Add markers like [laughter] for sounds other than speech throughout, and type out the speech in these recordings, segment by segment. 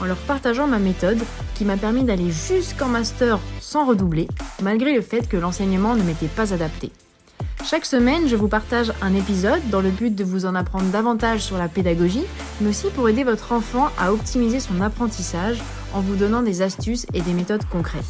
en leur partageant ma méthode qui m'a permis d'aller jusqu'en master sans redoubler, malgré le fait que l'enseignement ne m'était pas adapté. Chaque semaine, je vous partage un épisode dans le but de vous en apprendre davantage sur la pédagogie, mais aussi pour aider votre enfant à optimiser son apprentissage en vous donnant des astuces et des méthodes concrètes.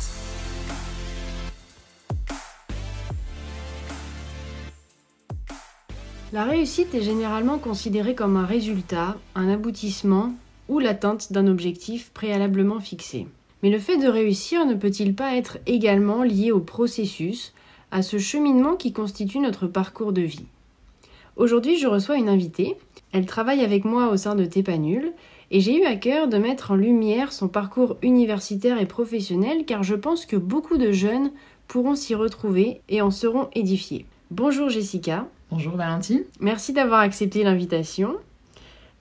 La réussite est généralement considérée comme un résultat, un aboutissement ou l'atteinte d'un objectif préalablement fixé. Mais le fait de réussir ne peut-il pas être également lié au processus, à ce cheminement qui constitue notre parcours de vie? Aujourd'hui, je reçois une invitée. Elle travaille avec moi au sein de Tépanul et j'ai eu à cœur de mettre en lumière son parcours universitaire et professionnel car je pense que beaucoup de jeunes pourront s'y retrouver et en seront édifiés. Bonjour Jessica. Bonjour Valentine. Merci d'avoir accepté l'invitation.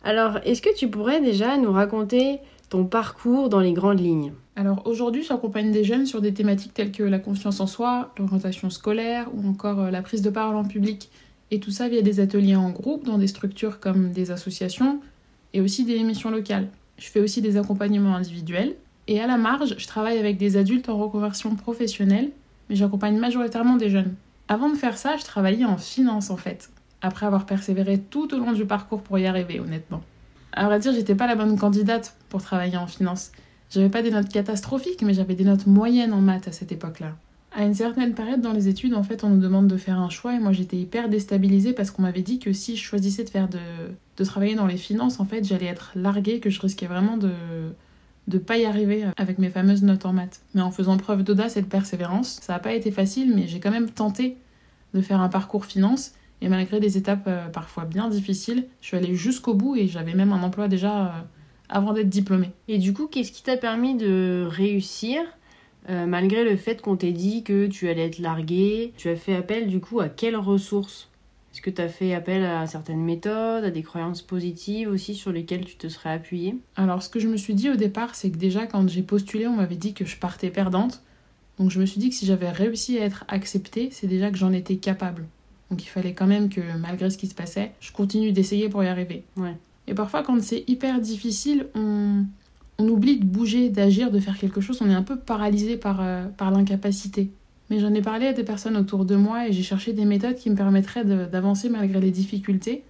Alors, est-ce que tu pourrais déjà nous raconter ton parcours dans les grandes lignes? Alors aujourd'hui, j'accompagne des jeunes sur des thématiques telles que la confiance en soi, l'orientation scolaire ou encore euh, la prise de parole en public. Et tout ça via des ateliers en groupe dans des structures comme des associations et aussi des émissions locales. Je fais aussi des accompagnements individuels. Et à la marge, je travaille avec des adultes en reconversion professionnelle, mais j'accompagne majoritairement des jeunes. Avant de faire ça, je travaillais en finance en fait, après avoir persévéré tout au long du parcours pour y arriver, honnêtement. À vrai dire, j'étais pas la bonne candidate pour travailler en finance. J'avais pas des notes catastrophiques, mais j'avais des notes moyennes en maths à cette époque-là. À une certaine période dans les études, en fait, on nous demande de faire un choix et moi j'étais hyper déstabilisée parce qu'on m'avait dit que si je choisissais de faire de, de travailler dans les finances, en fait, j'allais être larguée, que je risquais vraiment de de pas y arriver avec mes fameuses notes en maths. Mais en faisant preuve d'audace et de persévérance, ça n'a pas été facile, mais j'ai quand même tenté de faire un parcours finance. Et malgré des étapes euh, parfois bien difficiles, je suis allée jusqu'au bout et j'avais même un emploi déjà euh, avant d'être diplômée. Et du coup, qu'est-ce qui t'a permis de réussir euh, malgré le fait qu'on t'ait dit que tu allais être larguée? Tu as fait appel du coup à quelles ressources? Est-ce que tu as fait appel à certaines méthodes, à des croyances positives aussi sur lesquelles tu te serais appuyée? Alors, ce que je me suis dit au départ, c'est que déjà, quand j'ai postulé, on m'avait dit que je partais perdante. Donc, je me suis dit que si j'avais réussi à être acceptée, c'est déjà que j'en étais capable. Donc, il fallait quand même que, malgré ce qui se passait, je continue d'essayer pour y arriver. Ouais. Et parfois, quand c'est hyper difficile, on, on oublie de bouger, d'agir, de faire quelque chose. On est un peu paralysé par, euh, par l'incapacité. Mais j'en ai parlé à des personnes autour de moi et j'ai cherché des méthodes qui me permettraient d'avancer malgré les difficultés.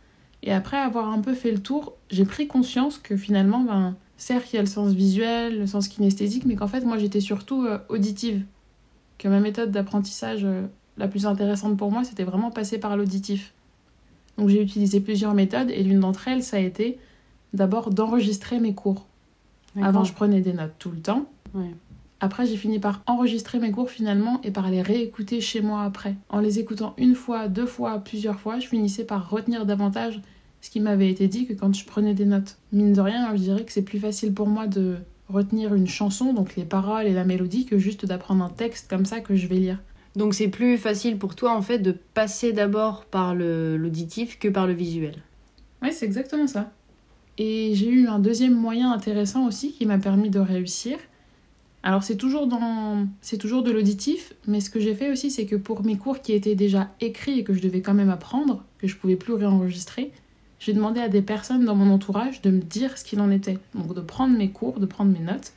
Et après avoir un peu fait le tour, j'ai pris conscience que finalement, ben, certes, il y a le sens visuel, le sens kinesthésique, mais qu'en fait, moi, j'étais surtout euh, auditive. Que ma méthode d'apprentissage euh, la plus intéressante pour moi, c'était vraiment passer par l'auditif. Donc j'ai utilisé plusieurs méthodes et l'une d'entre elles, ça a été d'abord d'enregistrer mes cours. Avant, je prenais des notes tout le temps. Ouais. Après, j'ai fini par enregistrer mes cours finalement et par les réécouter chez moi après. En les écoutant une fois, deux fois, plusieurs fois, je finissais par retenir davantage ce qui m'avait été dit que quand je prenais des notes. Mine de rien, je dirais que c'est plus facile pour moi de retenir une chanson, donc les paroles et la mélodie, que juste d'apprendre un texte comme ça que je vais lire. Donc c'est plus facile pour toi en fait de passer d'abord par l'auditif que par le visuel. Oui, c'est exactement ça. Et j'ai eu un deuxième moyen intéressant aussi qui m'a permis de réussir. Alors c'est toujours dans c'est toujours de l'auditif, mais ce que j'ai fait aussi c'est que pour mes cours qui étaient déjà écrits et que je devais quand même apprendre, que je pouvais plus réenregistrer, j'ai demandé à des personnes dans mon entourage de me dire ce qu'il en était. Donc de prendre mes cours, de prendre mes notes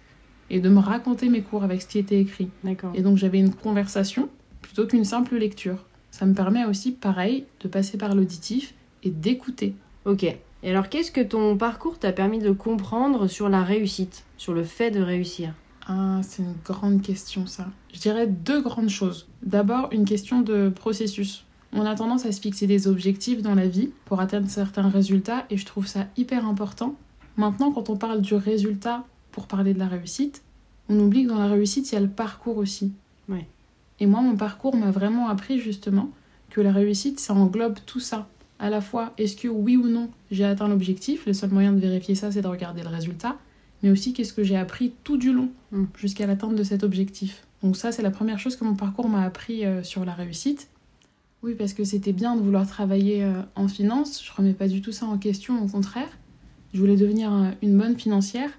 et de me raconter mes cours avec ce qui était écrit. D'accord. Et donc j'avais une conversation plutôt qu'une simple lecture. Ça me permet aussi pareil de passer par l'auditif et d'écouter. OK. Et alors qu'est-ce que ton parcours t'a permis de comprendre sur la réussite, sur le fait de réussir? Ah, c'est une grande question ça. Je dirais deux grandes choses. D'abord, une question de processus. On a tendance à se fixer des objectifs dans la vie pour atteindre certains résultats et je trouve ça hyper important. Maintenant, quand on parle du résultat pour parler de la réussite, on oublie que dans la réussite, il y a le parcours aussi. Ouais. Et moi, mon parcours m'a vraiment appris justement que la réussite, ça englobe tout ça. À la fois, est-ce que oui ou non j'ai atteint l'objectif? Le seul moyen de vérifier ça, c'est de regarder le résultat mais aussi qu'est-ce que j'ai appris tout du long Mm. jusqu'à l'atteinte de cet objectif? Donc ça, c'est la première chose que mon parcours m'a appris euh, sur la réussite. Oui, parce que c'était bien de vouloir travailler euh, en finance. Je remets pas du tout ça en question, au contraire. Je voulais devenir euh, une bonne financière,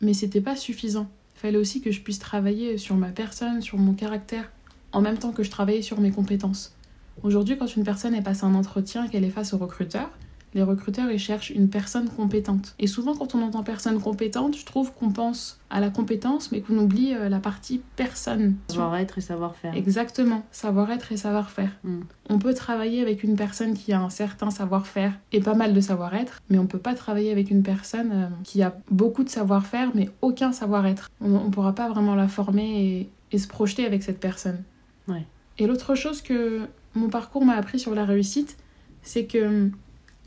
mais c'était pas suffisant. Il fallait aussi que je puisse travailler sur ma personne, sur mon caractère, en même temps que je travaillais sur mes compétences. Aujourd'hui, quand une personne est passe un entretien et qu'elle est face au recruteur, les recruteurs ils cherchent une personne compétente. Et souvent quand on entend personne compétente, je trouve qu'on pense à la compétence mais qu'on oublie euh, la partie personne. Savoir-être et savoir-faire. Exactement, savoir-être et savoir-faire. Mm. On peut travailler avec une personne qui a un certain savoir-faire et pas mal de savoir-être, mais on peut pas travailler avec une personne euh, qui a beaucoup de savoir-faire mais aucun savoir-être. On, on pourra pas vraiment la former et, et se projeter avec cette personne. Et l'autre chose que mon parcours m'a appris sur la réussite, c'est que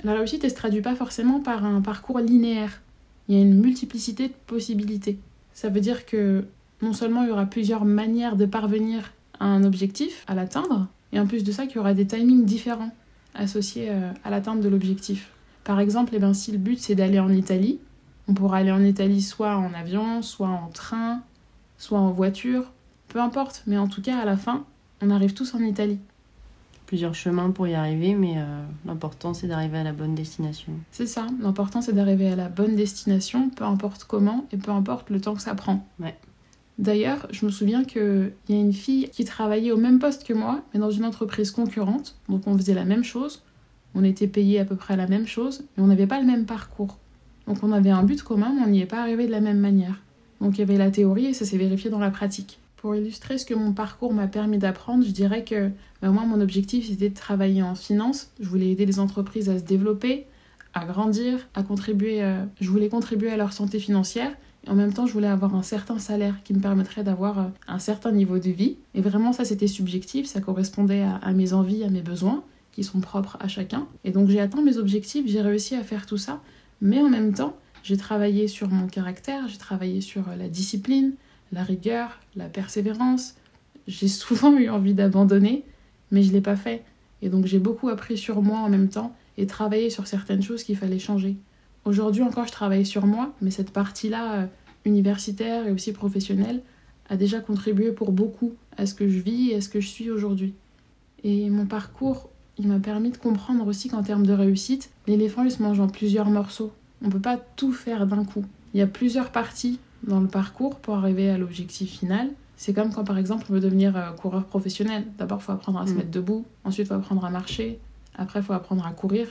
la réussite, elle se traduit pas forcément par un parcours linéaire. Il y a une multiplicité de possibilités. Ça veut dire que non seulement il y aura plusieurs manières de parvenir à un objectif, à l'atteindre, et en plus de ça, qu'il y aura des timings différents associés euh, à l'atteinte de l'objectif. Par exemple, eh ben, si le but c'est d'aller en Italie, on pourra aller en Italie soit en avion, soit en train, soit en voiture, peu importe, mais en tout cas à la fin, on arrive tous en Italie. Plusieurs chemins pour y arriver, mais euh, l'important c'est d'arriver à la bonne destination. C'est ça, l'important c'est d'arriver à la bonne destination, peu importe comment et peu importe le temps que ça prend. Ouais. D'ailleurs, je me souviens qu'il y a une fille qui travaillait au même poste que moi, mais dans une entreprise concurrente, donc on faisait la même chose, on était payé à peu près la même chose, mais on n'avait pas le même parcours. Donc on avait un but commun, mais on n'y est pas arrivé de la même manière. Donc il y avait la théorie et ça s'est vérifié dans la pratique. Pour illustrer ce que mon parcours m'a permis d'apprendre, je dirais que bah, moi, mon objectif, c'était de travailler en finance. Je voulais aider les entreprises à se développer, à grandir, à contribuer. euh, je voulais contribuer à leur santé financière. Et en même temps, je voulais avoir un certain salaire qui me permettrait d'avoir euh, un certain niveau de vie. Et vraiment, ça, c'était subjectif. Ça correspondait à, mes envies, à mes besoins, qui sont propres à chacun. Et donc, j'ai atteint mes objectifs. J'ai réussi à faire tout ça. Mais en même temps, j'ai travaillé sur mon caractère. J'ai travaillé sur euh, la discipline, la rigueur, la persévérance. J'ai [laughs] souvent eu envie d'abandonner, mais je ne l'ai pas fait. Et donc j'ai beaucoup appris sur moi en même temps et travaillé sur certaines choses qu'il fallait changer. Aujourd'hui encore, je travaille sur moi, mais cette partie-là, euh, universitaire et aussi professionnelle, a déjà contribué pour beaucoup à ce que je vis et à ce que je suis aujourd'hui. Et mon parcours, il m'a permis de comprendre aussi qu'en termes de réussite, l'éléphant, il se mange en plusieurs morceaux. On ne peut pas tout faire d'un coup. Il y a plusieurs parties dans le parcours pour arriver à l'objectif final. C'est comme quand par exemple on veut devenir euh, coureur professionnel. D'abord, il faut apprendre à se Mm. mettre debout, ensuite, il faut apprendre à marcher, après, il faut apprendre à courir.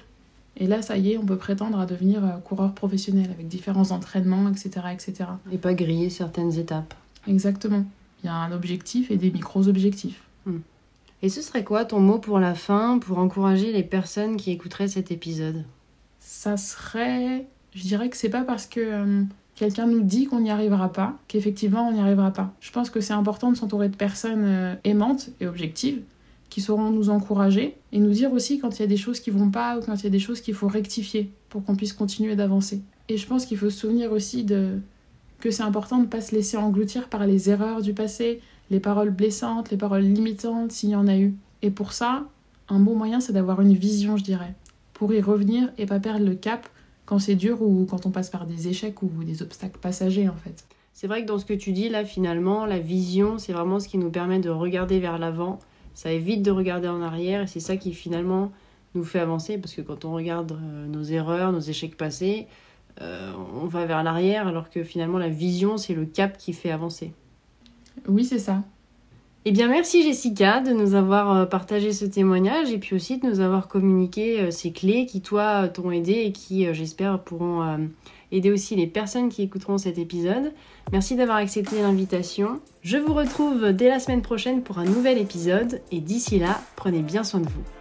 Et là, ça y est, on peut prétendre à devenir euh, coureur professionnel avec différents entraînements, etc. etc. Et pas griller certaines étapes. Exactement. Il y a un objectif et des micros-objectifs. Et ce serait quoi ton mot pour la fin, pour encourager les personnes qui écouteraient cet épisode? Ça serait. Je dirais que c'est pas parce que euh, quelqu'un nous dit qu'on n'y arrivera pas qu'effectivement on n'y arrivera pas. Je pense que c'est important de s'entourer de personnes euh, aimantes et objectives qui sauront nous encourager et nous dire aussi quand il y a des choses qui vont pas ou quand il y a des choses qu'il faut rectifier pour qu'on puisse continuer d'avancer. Et je pense qu'il faut se souvenir aussi de que c'est important de ne pas se laisser engloutir par les erreurs du passé, les paroles blessantes, les paroles limitantes s'il y en a eu. Et pour ça, un bon moyen c'est d'avoir une vision, je dirais, pour y revenir et pas perdre le cap quand c'est dur ou quand on passe par des échecs ou des obstacles passagers en fait. C'est vrai que dans ce que tu dis là, finalement, la vision, c'est vraiment ce qui nous permet de regarder vers l'avant. Ça évite de regarder en arrière et c'est ça qui finalement nous fait avancer parce que quand on regarde euh, nos erreurs, nos échecs passés, euh, on va vers l'arrière alors que finalement la vision, c'est le cap qui fait avancer. Oui, c'est ça. Eh bien, merci Jessica de nous avoir euh, partagé ce témoignage et puis aussi de nous avoir communiqué euh, ces clés qui, toi, t'ont aidé et qui, euh, j'espère, pourront aider aussi les personnes qui écouteront cet épisode. Merci d'avoir accepté l'invitation. Je vous retrouve dès la semaine prochaine pour un nouvel épisode et d'ici là, prenez bien soin de vous.